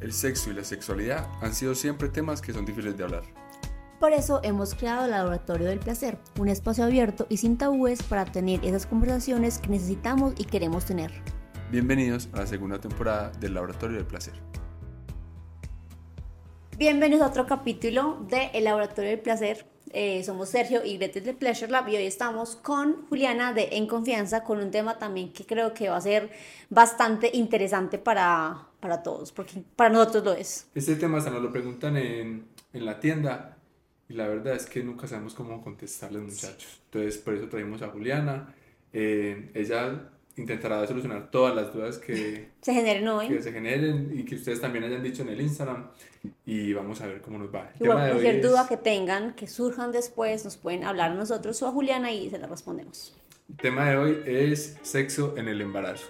El sexo y la sexualidad han sido siempre temas que son difíciles de hablar. Por eso hemos creado el Laboratorio del Placer, un espacio abierto y sin tabúes para tener esas conversaciones que necesitamos y queremos tener. Bienvenidos a la segunda temporada del Laboratorio del Placer. Bienvenidos a otro capítulo de El Laboratorio del Placer. Eh, somos Sergio y Gretel de Pleasure Lab y hoy estamos con Juliana de En Confianza con un tema también que creo que va a ser bastante interesante para, para todos, porque para nosotros lo es. Este tema hasta nos lo preguntan en, en la tienda y la verdad es que nunca sabemos cómo contestarles muchachos. Entonces por eso traemos a Juliana. Eh, ella intentará solucionar todas las dudas que se generen hoy. Que se generen y que ustedes también hayan dicho en el Instagram y vamos a ver cómo nos va. Igual, cualquier duda que tengan, que surjan después, nos pueden hablar a nosotros o a Juliana y se la respondemos. El tema de hoy es sexo en el embarazo.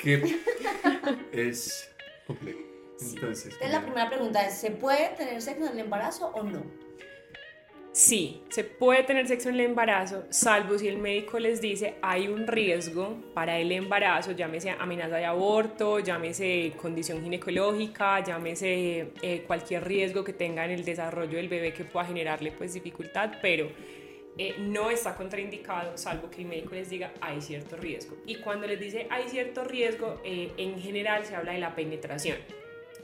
Que es complejo. Entonces, la primera pregunta es, ¿se puede tener sexo en el embarazo o no? Sí, se puede tener sexo en el embarazo, salvo si el médico les dice hay un riesgo para el embarazo, llámese amenaza de aborto, llámese condición ginecológica, llámese eh, cualquier riesgo que tenga en el desarrollo del bebé que pueda generarle pues dificultad, pero eh, no está contraindicado, salvo que el médico les diga hay cierto riesgo. Y cuando les dice hay cierto riesgo, eh, en general se habla de la penetración,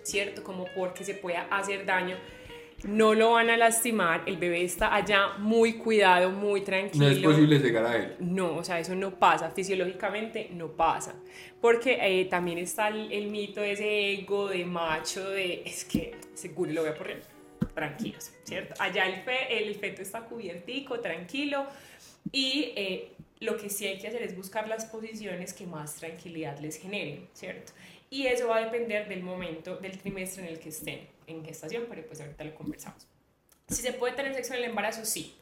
¿cierto? Como porque se pueda hacer daño no lo van a lastimar, el bebé está allá muy cuidado, muy tranquilo. No es posible llegar a él. No, o sea, eso no pasa, fisiológicamente no pasa. Porque eh, también está el, mito de ese ego de macho, de es que seguro lo voy a poner tranquilos, ¿cierto? Allá el, el feto está cubiertico, tranquilo, y eh, lo que sí hay que hacer es buscar las posiciones que más tranquilidad les generen, ¿cierto? Y eso va a depender del momento, del trimestre en el que estén en gestación, pero pues ahorita lo conversamos. Si se puede tener sexo en el embarazo, sí.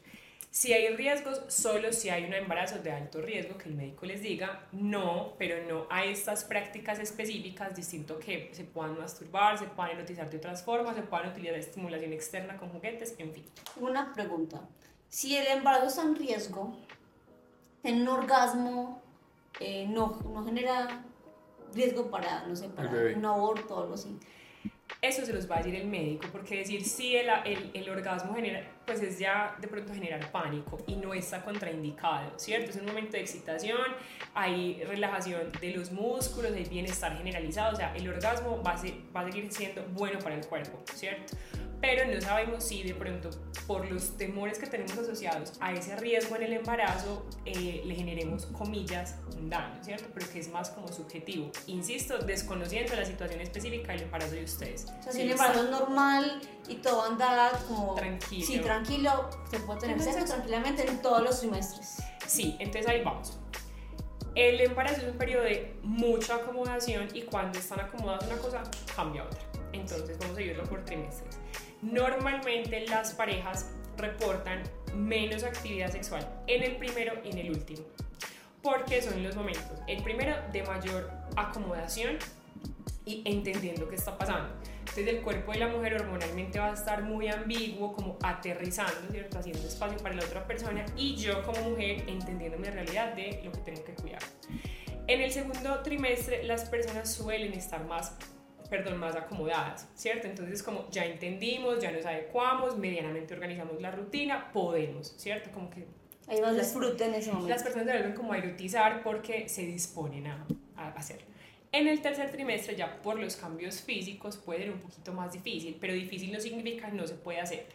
Si hay riesgos, solo si hay un embarazo de alto riesgo, que el médico les diga no, pero no a estas prácticas específicas, distinto que se puedan masturbar, se puedan erotizar de otras formas, se puedan utilizar estimulación externa con juguetes, en fin. Una pregunta. Si el embarazo está en riesgo, tener un orgasmo eh, no, no genera riesgo para, no sé, para un aborto o algo así eso se los va a decir el médico, porque decir sí el, el, el, orgasmo genera, pues es ya de pronto generar pánico y no está contraindicado, ¿cierto? Es un momento de excitación, hay relajación de los músculos, hay bienestar generalizado, o sea, el orgasmo va a, va a seguir siendo bueno para el cuerpo, ¿cierto? Pero no sabemos si de pronto por los temores que tenemos asociados a ese riesgo en el embarazo eh, le generemos comillas un daño, ¿cierto? Pero que es más como subjetivo. Insisto, desconociendo la situación específica del embarazo de ustedes. O sea, si el embarazo es normal y todo anda como... Tranquilo. Sí, tranquilo, se puede tener sexo tranquilamente en todos los trimestres. Sí, entonces ahí vamos. El embarazo es un periodo de mucha acomodación y cuando están acomodados una cosa, cambia otra. Entonces vamos a vivirlo por trimestres. Normalmente las parejas reportan menos actividad sexual en el primero y en el último, porque son los momentos, el primero de mayor acomodación y entendiendo qué está pasando. Entonces el cuerpo de la mujer hormonalmente va a estar muy ambiguo, como aterrizando, ¿cierto? Haciendo espacio para la otra persona y yo como mujer entendiendo mi realidad de lo que tengo que cuidar. En el segundo trimestre las personas suelen estar más perdón, más acomodadas, ¿cierto? Entonces, como ya entendimos, ya nos adecuamos, medianamente organizamos la rutina, podemos, ¿cierto? Como que... Hay más disfrute en ese momento. Las personas deben como a erotizar porque se disponen a, a hacerlo. En el tercer trimestre, ya por los cambios físicos, puede ser un poquito más difícil, pero difícil no significa no se puede hacer.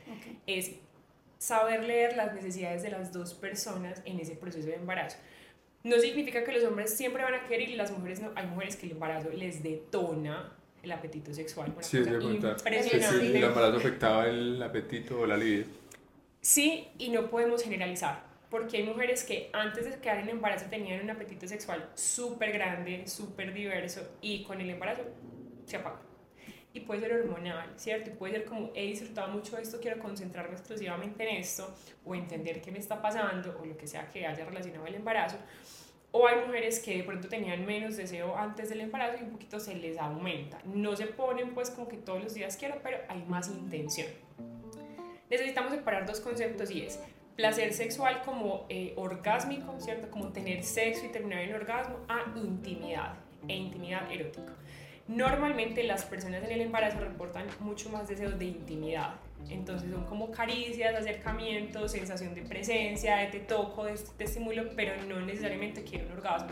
Es saber leer las necesidades de las dos personas en ese proceso de embarazo. No significa que los hombres siempre van a querer y las mujeres no. Hay mujeres que el embarazo les detona el apetito sexual. Una sí, cosa impresionante. Sí, el embarazo afectaba el apetito o la libido. Sí, y no podemos generalizar, porque hay mujeres que antes de quedar en embarazo tenían un apetito sexual súper grande, súper diverso, y con el embarazo se apaga. Y puede ser hormonal, ¿cierto? Y puede ser como, he disfrutado mucho de esto, quiero concentrarme exclusivamente en esto, o entender qué me está pasando, o lo que sea que haya relacionado el embarazo, o hay mujeres que de pronto tenían menos deseo antes del embarazo y un poquito se les aumenta. No se ponen pues como que todos los días quiero, pero hay más intención. Necesitamos separar dos conceptos y es placer sexual como eh, orgásmico, ¿cierto? Como tener sexo y terminar en orgasmo, a intimidad e intimidad erótica. Normalmente las personas en el embarazo reportan mucho más deseos de intimidad. Entonces son como caricias, acercamientos, sensación de presencia, de te toco, de te estimulo, pero no necesariamente quiero un orgasmo,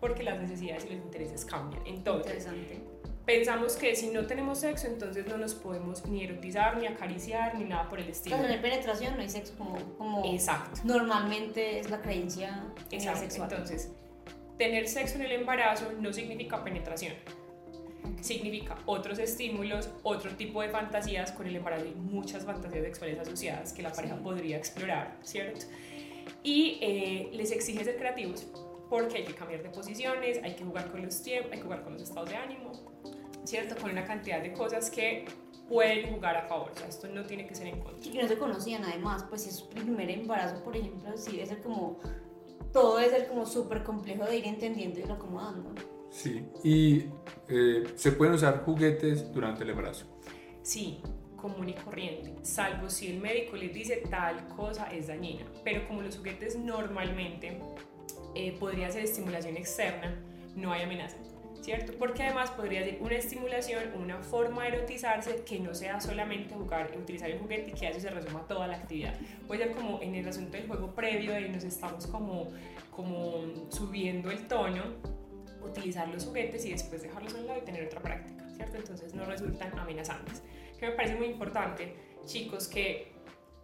porque las necesidades y los intereses cambian. Entonces, pensamos que si no tenemos sexo, entonces no nos podemos ni erotizar, ni acariciar, ni nada por el estilo. no hay penetración, no hay sexo como, como Exacto. normalmente es la creencia Exacto. sexual. Entonces, tener sexo en el embarazo no significa penetración significa otros estímulos, otro tipo de fantasías. Con el embarazo hay muchas fantasías sexuales asociadas que la pareja podría explorar, ¿cierto? Y eh, les exige ser creativos porque hay que cambiar de posiciones, hay que jugar con los tiempos, hay que jugar con los estados de ánimo, ¿cierto? Con una cantidad de cosas que pueden jugar a favor, o sea, esto no tiene que ser en contra. Y que no se conocían además, pues si es su primer embarazo, por ejemplo, sí debe ser como, todo debe ser como súper complejo de ir entendiendo y acomodando. Sí, y eh, se pueden usar juguetes durante el embarazo. Sí, común y corriente, salvo si el médico les dice tal cosa es dañina. Pero como los juguetes normalmente eh, podría ser estimulación externa, no hay amenaza. ¿Cierto? Porque además podría ser una estimulación, una forma de erotizarse que no sea solamente jugar, utilizar el juguete y que a eso se resuma toda la actividad. Puede ser como en el asunto del juego previo, de nos estamos como, como subiendo el tono utilizar los juguetes y después dejarlos a un lado y tener otra práctica, ¿cierto? Entonces no resultan amenazantes. Que me parece muy importante, chicos, que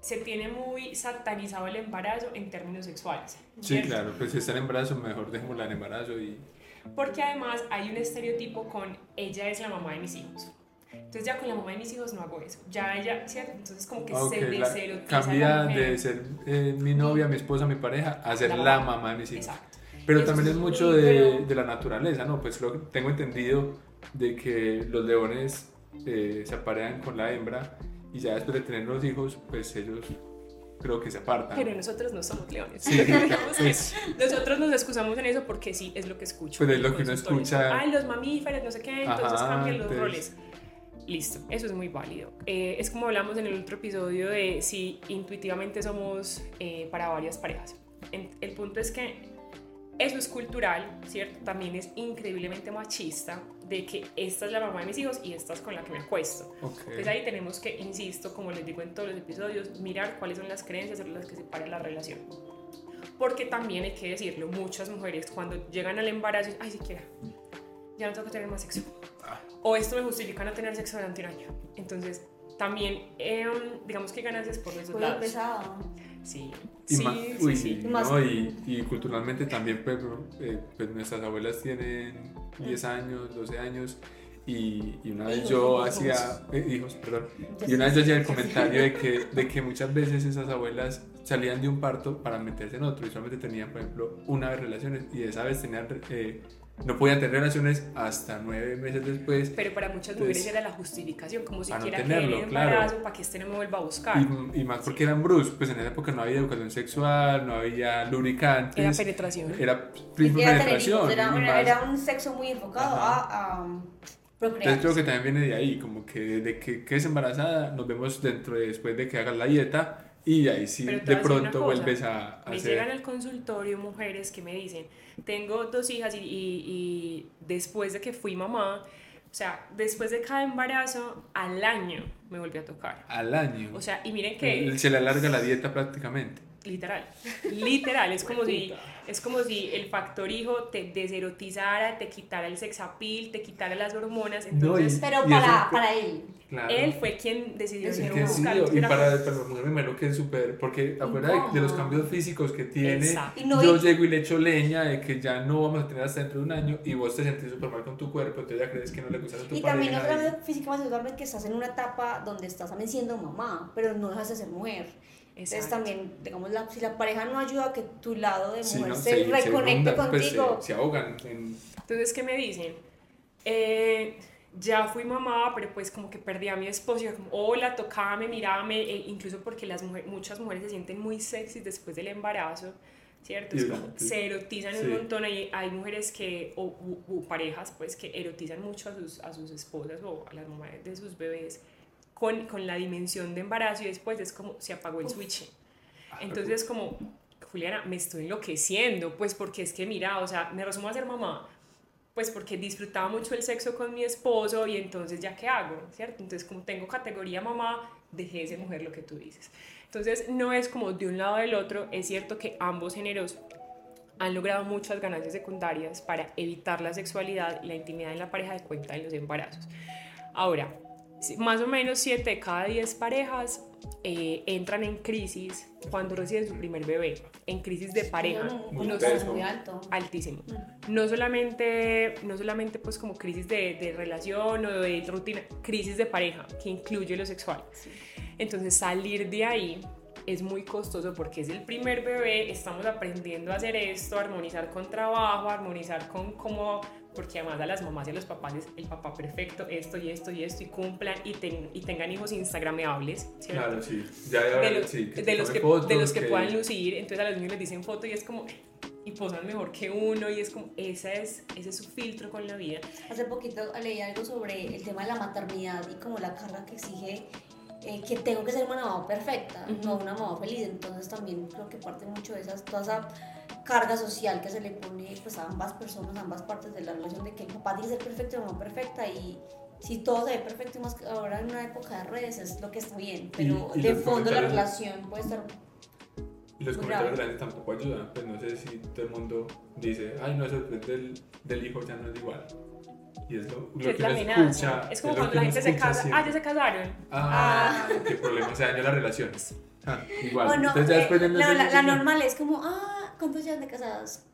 se tiene muy satanizado el embarazo en términos sexuales. Sí, claro, pues si está en embarazo, mejor dejémosla en embarazo y... Porque además hay un estereotipo con ella es la mamá de mis hijos. Entonces ya con la mamá de mis hijos no hago eso. Ya ella, ¿cierto? Entonces como que se deserotiza Cambia de ser eh, mi novia, mi esposa, mi pareja, a ser la, mamá de mis hijos. Exacto. Pero también es mucho de, de, la naturaleza, ¿no? Pues lo, tengo entendido de que los leones eh, se aparean con la hembra y ya después de tener los hijos, pues ellos creo que se apartan. Pero nosotros no somos leones. Sí, nosotros nos excusamos en eso porque sí, es lo que escucho. Pues es lo que uno escucha. Ay, los mamíferos, no sé qué, entonces cambian los roles. Listo, eso es muy válido. Eh, es como hablamos en el otro episodio de si intuitivamente somos eh, para varias parejas. el punto es que eso es cultural, ¿cierto? También es increíblemente machista de que esta es la mamá de mis hijos y esta es con la que me acuesto. Entonces ahí tenemos que, insisto, como les digo en todos los episodios, mirar cuáles son las creencias sobre las que se para la relación. Porque también hay que decirlo, muchas mujeres cuando llegan al embarazo, ay, siquiera, ya no tengo que tener más sexo. Ah. O esto me justifica no tener sexo durante un año. Entonces, también, em, digamos que ganancias por los dos lados. pesado. Sí, y, sí, sí, ¿no? y, y, culturalmente también, pues, eh, pues, nuestras abuelas tienen 10 años, 12 años. Y, y una vez yo hacía, eh, hijos, perdón, y una vez yo hacía el comentario de que, de que muchas veces esas abuelas salían de un parto para meterse en otro y solamente tenían, por ejemplo, una vez relaciones y esa vez tenían eh, no podían tener relaciones hasta nueve meses después. Pero para muchas mujeres era la justificación, como si quiera no tener embarazo para que este no me vuelva a buscar. Y, más porque eran brus, pues en esa época no había educación sexual, no había lubricantes. Era penetración. Era, penetración. Era, era, un sexo muy enfocado a, a procrear. Entonces creo que también viene de ahí, como que desde que quedes embarazada, nos vemos dentro de, después de que hagas la dieta y ahí sí de pronto vuelves a, a me llegan al consultorio mujeres que me dicen tengo dos hijas y, y, después de que fui mamá o sea, después de cada embarazo, al año me volví a tocar. Al año. O sea, y miren que... Se le alarga la dieta prácticamente. Literal. Literal. Es como si es como si el factor hijo te deserotizara, te quitara el sexapil, te quitara las hormonas. Entonces, pero para, para él. Él fue quien decidió ser un Y para, para me lo que es súper, porque acuérdate de, los cambios físicos que tiene, yo llego y le echo leña de que ya no vamos a tener hasta dentro de un año y vos te sentís súper mal con tu cuerpo, entonces ya crees que no le gusta a tu Y también no solamente físicamente, que estás en una etapa donde estás también siendo mamá, pero no dejas de ser mujer. Entonces también, digamos, la, si la pareja no ayuda a que tu lado de mujer se, reconecte pues, contigo. se, ahogan. Entonces, ¿qué me dicen? Eh, ya fui mamá, pero pues como que perdí a mi esposo, y como, hola, tocame, mirame, e incluso porque las muchas mujeres se sienten muy sexy después del embarazo, ¿cierto? se erotizan un montón, hay, hay mujeres que, o, parejas, pues, que erotizan mucho a sus, a sus esposas o a las mamás de sus bebés con, con, la dimensión de embarazo y después es como se apagó el switch. Ah, Entonces es como, Juliana, me estoy enloqueciendo, pues porque es que mira, o sea, me resumo a ser mamá, pues porque disfrutaba mucho el sexo con mi esposo y entonces ya qué hago, ¿cierto? Entonces como tengo categoría mamá, dejé de ser mujer lo que tú dices. Entonces no es como de un lado del otro, es cierto que ambos géneros han logrado muchas ganancias secundarias para evitar la sexualidad y la intimidad en la pareja de cuenta de los embarazos. Ahora, más o menos 7 de cada 10 parejas eh, entran en crisis cuando reciben su primer bebé, en crisis de pareja. Muy, No muy, so- muy alto. altísimo. No solamente, no solamente pues como crisis de, de relación o de rutina, crisis de pareja, que incluye lo sexual. Entonces salir de ahí es muy costoso porque es el primer bebé, estamos aprendiendo a hacer esto, a armonizar con trabajo, a armonizar con cómo, porque además a las mamás y a los papás es el papá perfecto, esto y esto y esto, y cumplan y, ten- y tengan hijos instagrameables, ¿cierto? Claro, sí. Ya, de, los, sí, que de los que, fotos, de los que puedan lucir, entonces a los niños les dicen foto y es como, y posan mejor que uno y es como, esa es, ese es su filtro con la vida. Hace poquito leí algo sobre el tema de la maternidad y como la carga que exige eh, que tengo que ser una mamá perfecta, Ujú. no una mamá feliz. Entonces también creo que parte mucho de esas, toda esa carga social que se le pone pues, a ambas personas, a ambas partes de la relación, de que el papá tiene que ser perfecto y la mamá perfecta y si todo se ve perfecto y más que ahora en una época de redes es lo que está bien, pero y de los fondo la relación puede estar Y los comentarios de grave. gente tampoco ayudan. Pues no sé si todo el mundo dice, ay, no, eso después del, del hijo ya no es igual. Y es lo, lo Que es que escucha. Es como lo cuando la gente se casa. siempre. Ah, ya se casaron. Ah, qué problema, se dañó la relación. Ah, igual. Bueno, Entonces ya eh, después de unos la, la- la normal es como, ah, ¿cuántos llevan de casadas?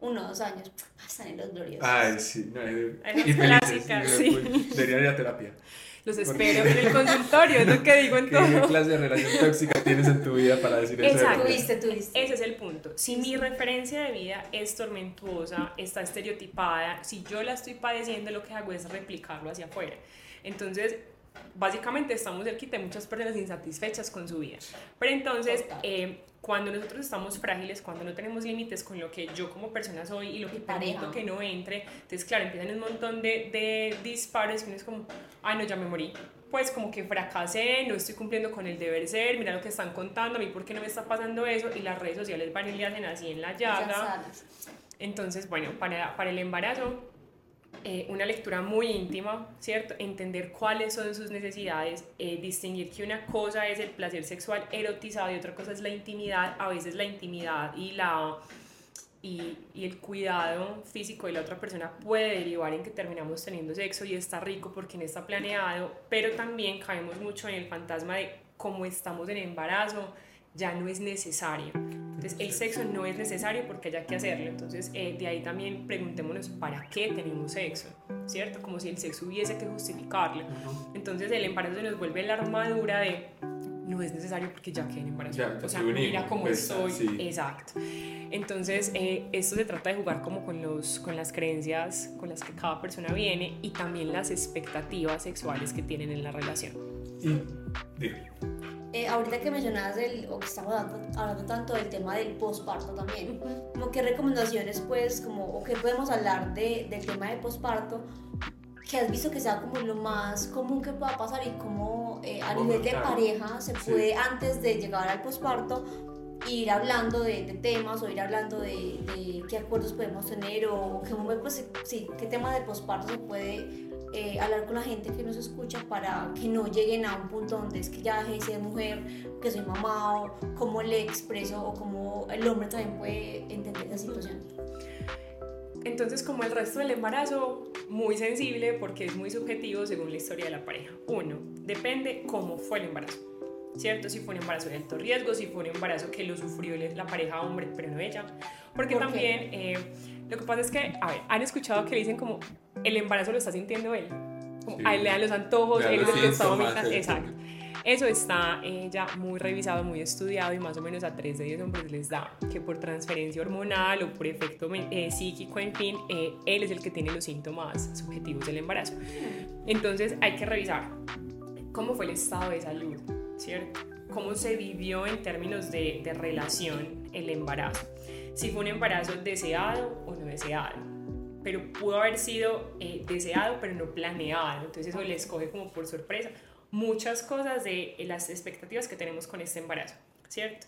Uno, dos años. Están en los gloriosos. Ay, sí, no, eh, Ay, y felices, clásica, sí. después Debería ir a terapia. Los espero en el consultorio, es lo que digo en ¿Qué todo. clase de relación tóxica tienes en tu vida para decir eso? de Exacto. Tuviste, tuviste. Ese es el punto. Si mi referencia de vida es tormentuosa, está estereotipada, si yo la estoy padeciendo, lo que hago es replicarlo hacia afuera. Entonces, básicamente estamos cerquita de muchas personas insatisfechas con su vida. Pero entonces, eh, cuando nosotros estamos frágiles, cuando no tenemos límites con lo que yo como persona soy y lo que permito que no entre, entonces, claro, empiezan un montón de, de disparos y uno es como, ay, no, ya me morí. Pues como que fracasé, no estoy cumpliendo con el deber ser, mira lo que están contando, a mí por qué no me está pasando eso, y las redes sociales van y le hacen así en la llaga. Entonces, bueno, para, para el embarazo, eh, una lectura muy íntima, ¿cierto? Entender cuáles son sus necesidades, eh, distinguir que una cosa es el placer sexual erotizado y otra cosa es la intimidad. A veces la intimidad y, la, y, y el cuidado físico de la otra persona puede derivar en que terminamos teniendo sexo y está rico porque no está planeado, pero también caemos mucho en el fantasma de cómo estamos en embarazo, ya no es necesario. Entonces, el sexo no es necesario porque haya que hacerlo. Entonces, eh, de ahí también preguntémonos para qué tenemos sexo, ¿cierto? Como si el sexo hubiese que justificarlo. Entonces, el embarazo se nos vuelve la armadura de no es necesario porque ya quedé embarazada. Ya, ya o sea, mira cómo pues, estoy. sí. Exacto. Entonces, eh, esto se trata de jugar como con, los, con las creencias con las que cada persona viene y también las expectativas sexuales que tienen en la relación. Y, digo, Eh, ahorita que mencionabas el, o que estamos hablando, hablando tanto del tema del posparto también, como qué recomendaciones pues, como, o qué podemos hablar de, del tema del posparto, que has visto que sea como lo más común que pueda pasar y cómo eh, a nivel de pareja se Sí. puede antes de llegar al posparto ir hablando de, de temas o ir hablando de, de qué acuerdos podemos tener o qué, pues, sí, qué tema del posparto se puede eh, hablar con la gente que nos escucha para que no lleguen a un punto donde es que ya dejé de ser mujer, que soy mamá o cómo le expreso o cómo el hombre también puede entender esa situación. Entonces, como el resto del embarazo, muy sensible porque es muy subjetivo según la historia de la pareja. Uno, depende cómo fue el embarazo, ¿cierto? Si fue un embarazo de alto riesgo, si fue un embarazo que lo sufrió la pareja hombre, pero no ella. Porque ¿Por también, eh, lo que pasa es que, a ver, han escuchado que le dicen como, el embarazo lo está sintiendo él. Como, Sí. a él le dan los antojos, él es el que está vomitando. Exacto. Eso está eh, ya muy revisado, muy estudiado y más o menos a 3 de 10 hombres les da que por transferencia hormonal o por efecto eh, psíquico, en fin, eh, él es el que tiene los síntomas subjetivos del embarazo. Entonces hay que revisar cómo fue el estado de salud, ¿cierto? Cómo se vivió en términos de, de relación el embarazo. Si fue un embarazo deseado o no deseado pero pudo haber sido eh, deseado, pero no planeado. Entonces eso le escoge como por sorpresa muchas cosas de eh, las expectativas que tenemos con este embarazo, ¿cierto?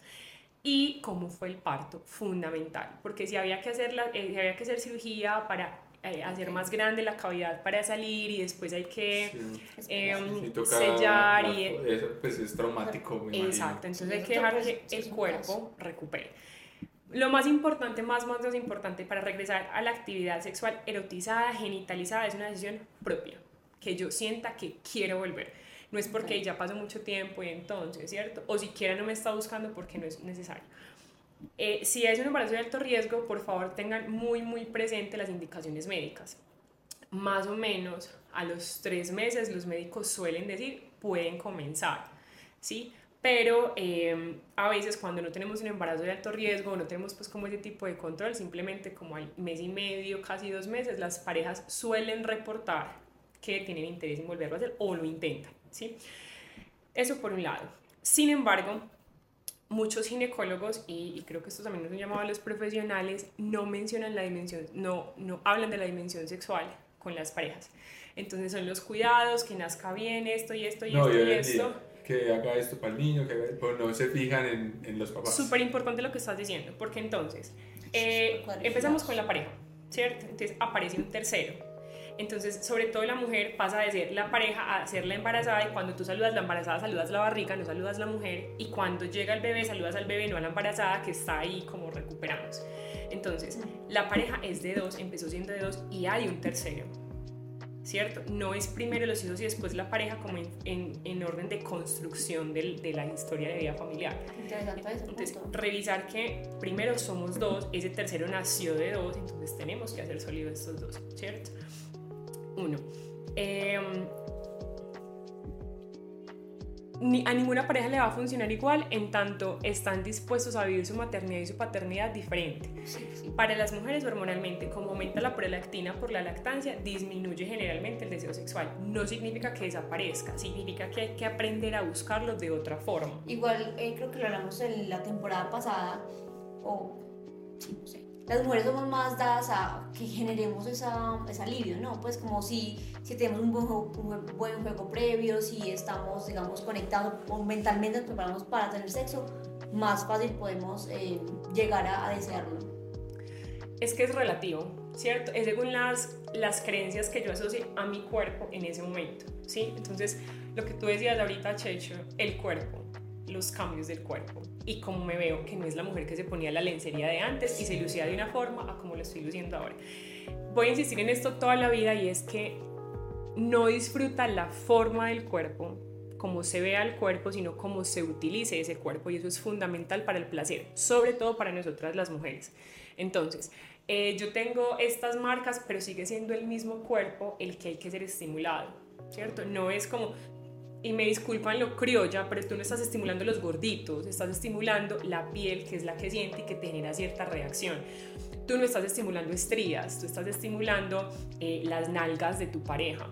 Y cómo fue el parto, fundamental, porque si había que hacer, la, eh, si había que hacer cirugía para eh, hacer más grande la cavidad para salir y después hay que Sí. Sí, toca- sellar y... Eso pues es traumático, me imagino. Exacto, entonces Sí, hay que dejar que el cuerpo recupere. Lo más importante, más, más, más importante para regresar a la actividad sexual erotizada, genitalizada, es una decisión propia, que yo sienta que quiero volver. No es porque ya pasó mucho tiempo y entonces, ¿cierto? O siquiera no me está buscando porque no es necesario. Eh, si es un embarazo de alto riesgo, por favor tengan muy, muy presente las indicaciones médicas. Más o menos a los tres meses los médicos suelen decir pueden comenzar, ¿sí? Pero eh, a veces cuando no tenemos un embarazo de alto riesgo, no tenemos pues como ese tipo de control, simplemente como al mes y medio, casi dos meses, las parejas suelen reportar que tienen interés en volverlo a hacer o lo intentan, ¿sí? Eso por un lado. Sin embargo, muchos ginecólogos, y, y creo que esto también es un llamado a los profesionales, no mencionan la dimensión, no, no hablan de la dimensión sexual con las parejas. Entonces son los cuidados, que nazca bien esto y esto y No, esto y esto. día, que haga esto para el niño, que haga, pero no se fijan en, en los papás. Súper importante lo que estás diciendo, porque entonces eh, empezamos con la pareja, ¿cierto? Entonces aparece un tercero. Entonces, sobre todo la mujer pasa de ser la pareja a ser la embarazada y cuando tú saludas la embarazada saludas la barriga, no saludas la mujer y cuando llega el bebé saludas al bebé, no a la embarazada que está ahí como recuperándose. Entonces, la pareja es de dos, empezó siendo de dos y hay un tercero. ¿Cierto? No es primero los hijos y después la pareja como en, en- en orden de construcción del- de la historia de vida familiar. Interesante ese Entonces, revisar que primero somos dos, ese tercero nació de dos, entonces tenemos que hacer sólido estos dos, ¿cierto? Uno. em, ni- a ninguna pareja le va a funcionar igual en tanto están dispuestos a vivir su maternidad y su paternidad diferente. Sí, sí. Para las mujeres hormonalmente, como aumenta la prolactina por la lactancia, disminuye generalmente el deseo sexual. No significa que desaparezca, significa que hay que aprender a buscarlo de otra forma. Igual eh, creo que lo hablamos en la temporada pasada, o sí, no sé. Las mujeres somos más dadas a que generemos esa, ese alivio, ¿no? Pues como si, si tenemos un buen, juego, un buen- juego previo, si estamos, digamos, conectados o mentalmente nos preparamos para tener sexo, más fácil podemos eh, llegar a, a desearlo. es que es relativo, ¿cierto? Es según las, las creencias que yo asocie a mi cuerpo en ese momento, ¿sí? Entonces, lo que tú decías ahorita, Checho, el cuerpo, los cambios del cuerpo y cómo me veo, que no es la mujer que se ponía la lencería de antes y se lucía de una forma a como lo estoy luciendo ahora. Voy a insistir en esto toda la vida y es que no disfruta la forma del cuerpo, cómo se vea el cuerpo, sino cómo se utilice ese cuerpo y eso es fundamental para el placer, sobre todo para nosotras las mujeres. Entonces, eh, yo tengo estas marcas, pero sigue siendo el mismo cuerpo el que hay que ser estimulado, ¿cierto? No es como, y me disculpan lo criolla, pero tú no estás estimulando los gorditos, estás estimulando la piel, que es la que siente y que genera cierta reacción. Tú no estás estimulando estrías, tú estás estimulando eh, las nalgas de tu pareja.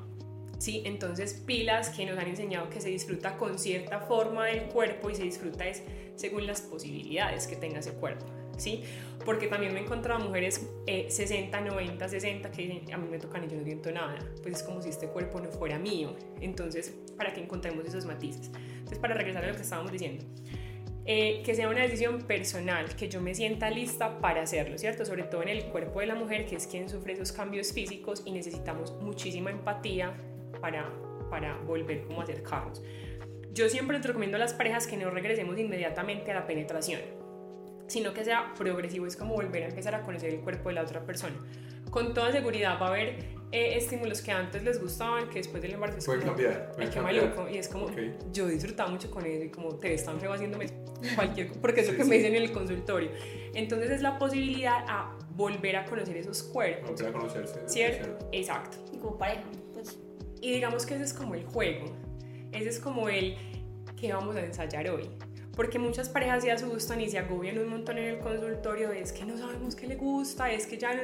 ¿sí? Entonces, pilas que nos han enseñado que se disfruta con cierta forma del cuerpo y se disfruta es según las posibilidades que tenga ese cuerpo, ¿sí? Porque también me he encontrado mujeres eh, 60, 90, 60 que a mí me tocan y yo no siento nada, pues es como si este cuerpo no fuera mío. Entonces, para que encontremos esos matices. Entonces, para regresar a lo que estábamos diciendo. Eh, que sea una decisión personal, que yo me sienta lista para hacerlo, ¿cierto? Sobre todo en el cuerpo de la mujer, que es quien sufre esos cambios físicos y necesitamos muchísima empatía para, para volver como acercarnos. Yo siempre recomiendo a las parejas que no regresemos inmediatamente a la penetración, sino que sea progresivo, es como volver a empezar a conocer el cuerpo de la otra persona. Con toda seguridad va a haber eh, estímulos que antes les gustaban, que después del embarazo es Pueden como, cambiar, ay, pueden qué cambiar. maluco, y es como, Ok. yo disfrutaba mucho con eso y como te ves tan feo haciéndome cualquier porque es lo Sí, que sí. me dicen en el consultorio. Entonces es la posibilidad a volver a conocer esos cuerpos, Volver a conocerse. ¿cierto? Exacto. Y como pareja, pues Y digamos que ese es como el juego, ese es como el que vamos a ensayar hoy. Porque muchas parejas se asustan y se agobian un montón en el consultorio, es que no sabemos qué le gusta, es que ya no...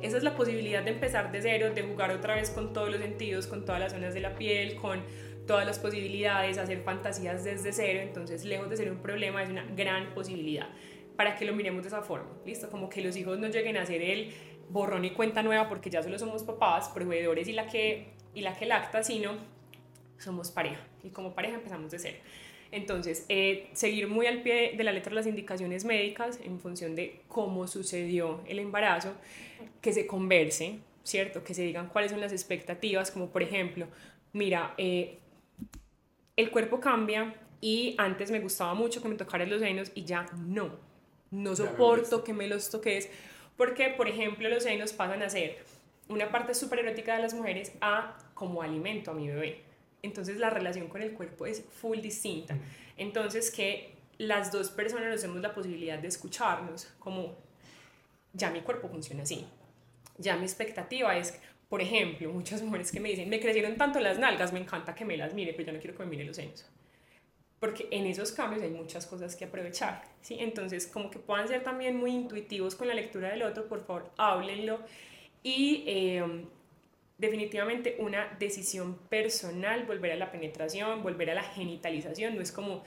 Esa es la posibilidad de empezar de cero, de jugar otra vez con todos los sentidos, con todas las zonas de la piel, con todas las posibilidades, hacer fantasías desde cero, entonces lejos de ser un problema es una gran posibilidad para que lo miremos de esa forma, ¿listo? Como que los hijos no lleguen a ser el borrón y cuenta nueva porque ya solo somos papás, proveedores y la que, y la que lacta, sino somos pareja y como pareja empezamos de cero. Entonces, eh, seguir muy al pie de la letra las indicaciones médicas en función de cómo sucedió el embarazo, que se converse, ¿cierto? Que se digan cuáles son las expectativas, como por ejemplo, mira, eh, el cuerpo cambia y antes me gustaba mucho que me tocaran los senos y ya no, no soporto que me los toques, porque por ejemplo los senos pasan a ser una parte súper erótica de las mujeres a como alimento a mi bebé. Entonces la relación con el cuerpo es full distinta. Entonces que las dos personas nos demos la posibilidad de escucharnos, como ya mi cuerpo funciona así. Ya mi expectativa es, por ejemplo, muchas mujeres que me dicen, me crecieron tanto las nalgas, me encanta que me las mire, pero yo no quiero que me mire los senos. Porque en esos cambios hay muchas cosas que aprovechar, ¿sí? Entonces, como que puedan ser también muy intuitivos con la lectura del otro, por favor, háblenlo. Y eh, definitivamente una decisión personal, volver a la penetración, volver a la genitalización, no es como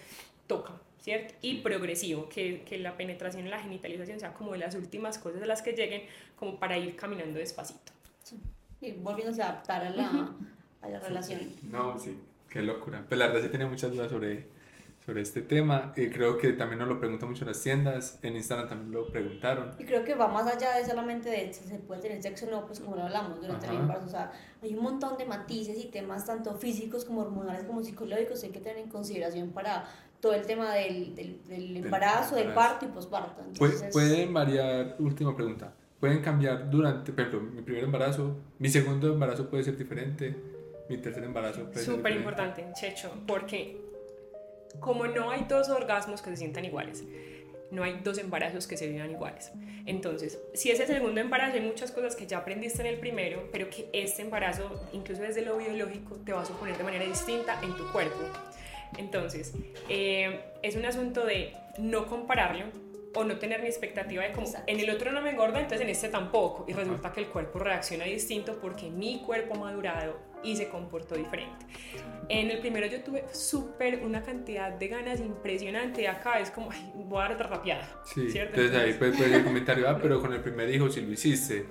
toca, ¿cierto? Y progresivo, que, que la penetración y la genitalización sea como de las últimas cosas a las que lleguen, como para ir caminando despacito. Sí. Y volviéndose a adaptar a la, a la relación. No, sí, qué locura. Pues la verdad sí tenía muchas dudas sobre sobre este tema. y creo que también nos lo preguntan mucho en las tiendas, en Instagram también lo preguntaron. Y creo que va más allá de solamente de si se puede tener sexo o no, pues como lo hablamos durante el embarazo. O sea, hay un montón de matices y temas tanto físicos como hormonales como psicológicos que hay que tener en consideración para todo el tema del, del, embarazo, del, parto y posparto. Pueden variar, última pregunta, pueden cambiar durante, por ejemplo, mi primer embarazo, mi segundo embarazo puede ser diferente, mi tercer embarazo puede ser Súper importante, Checho, porque como no hay dos orgasmos que se sientan iguales, no hay dos embarazos que se vivan iguales. Entonces, si es el segundo embarazo, hay muchas cosas que ya aprendiste en el primero, pero que este embarazo, incluso desde lo biológico, te va a suponer de manera distinta en tu cuerpo. Entonces, eh, es un asunto de no compararlo o no tener ni expectativa de como en el otro no me engorda, entonces en este tampoco. Y resulta que el cuerpo reacciona distinto porque mi cuerpo madurado y se comportó diferente. En el primero yo tuve súper una cantidad de ganas impresionante. Acá es como, ay, voy a dar otra rapiada. Sí, ¿cierto? entonces ahí puede, puede el comentario, ah, pero con el primer hijo si lo hiciste.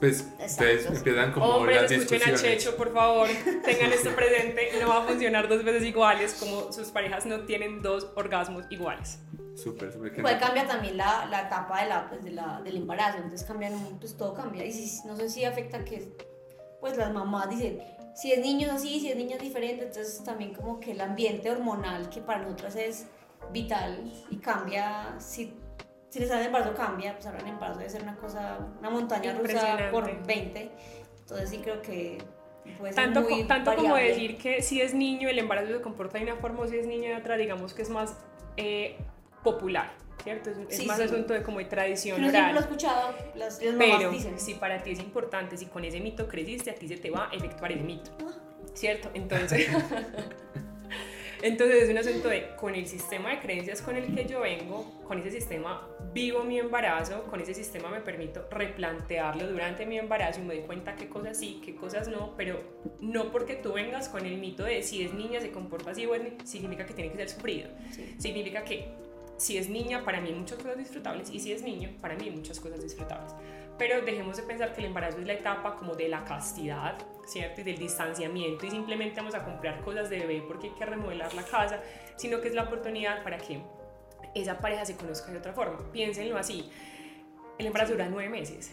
Pues ustedes empiezan como Hombres, las escuchen a Checho, por favor, tengan esto presente. No va a funcionar dos veces iguales, como sus parejas no tienen dos orgasmos iguales. Súper, súper. Pues cambia también la, la etapa de la, pues, de la, del embarazo, entonces cambian, pues todo cambia. Y si, no sé si afecta que, pues las mamás dicen, si es niño es así, si es niña es diferente, entonces también como que el ambiente hormonal que para nosotras es vital y cambia, si, si les sale embarazo cambia, pues ahora el embarazo debe ser una cosa, una montaña rusa por 20, entonces sí creo que puede ser tanto, muy tanto como decir que si es niño el embarazo se comporta de una forma o si es niña de otra, digamos que es más eh, popular. ¿Cierto? Es, más asunto de como de tradición no oral. lo he escuchado, las, Pero dicen. si para ti es importante, si con ese mito creciste, a ti se te va a efectuar el mito, ¿cierto? Entonces, entonces es un asunto de con el sistema de creencias con el que yo vengo, con ese sistema vivo mi embarazo, con ese sistema me permito replantearlo durante mi embarazo y me doy cuenta qué cosas sí, qué cosas no, pero no porque tú vengas con el mito de si es niña se comporta así, bueno, significa que tiene que ser sufrido, significa que si es niña, para mí hay muchas cosas disfrutables y si es niño, para mí hay muchas cosas disfrutables. Pero dejemos de pensar que el embarazo es la etapa como de la castidad, ¿cierto? Y del distanciamiento y simplemente vamos a comprar cosas de bebé porque hay que remodelar la casa, sino que es la oportunidad para que esa pareja se conozca de otra forma. Piénsenlo así. El embarazo dura nueve meses.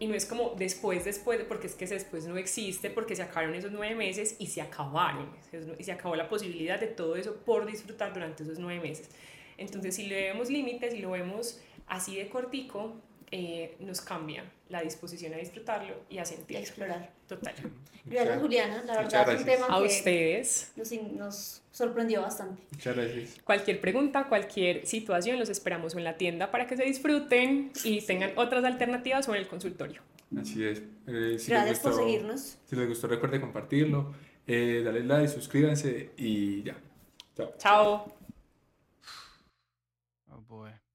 Y no es como después, después, porque es que después no existe, porque se acabaron esos nueve meses y se acabaron. Y se acabó la posibilidad de todo eso por disfrutar durante esos nueve meses. Entonces, si le vemos límites y lo vemos así de cortico, eh, nos cambia la disposición a disfrutarlo y a sentir. A explorar. Total. Gracias, Juliana. La verdad es un tema a ustedes. Nos, nos, sorprendió bastante. Muchas gracias. Cualquier pregunta, cualquier situación, los esperamos en la tienda para que se disfruten y tengan otras alternativas o en el consultorio. Así es. Eh, gracias por seguirnos. Si les gustó, recuerden compartirlo, eh, darle like, suscríbanse y ya. Chao. Chao. Boy.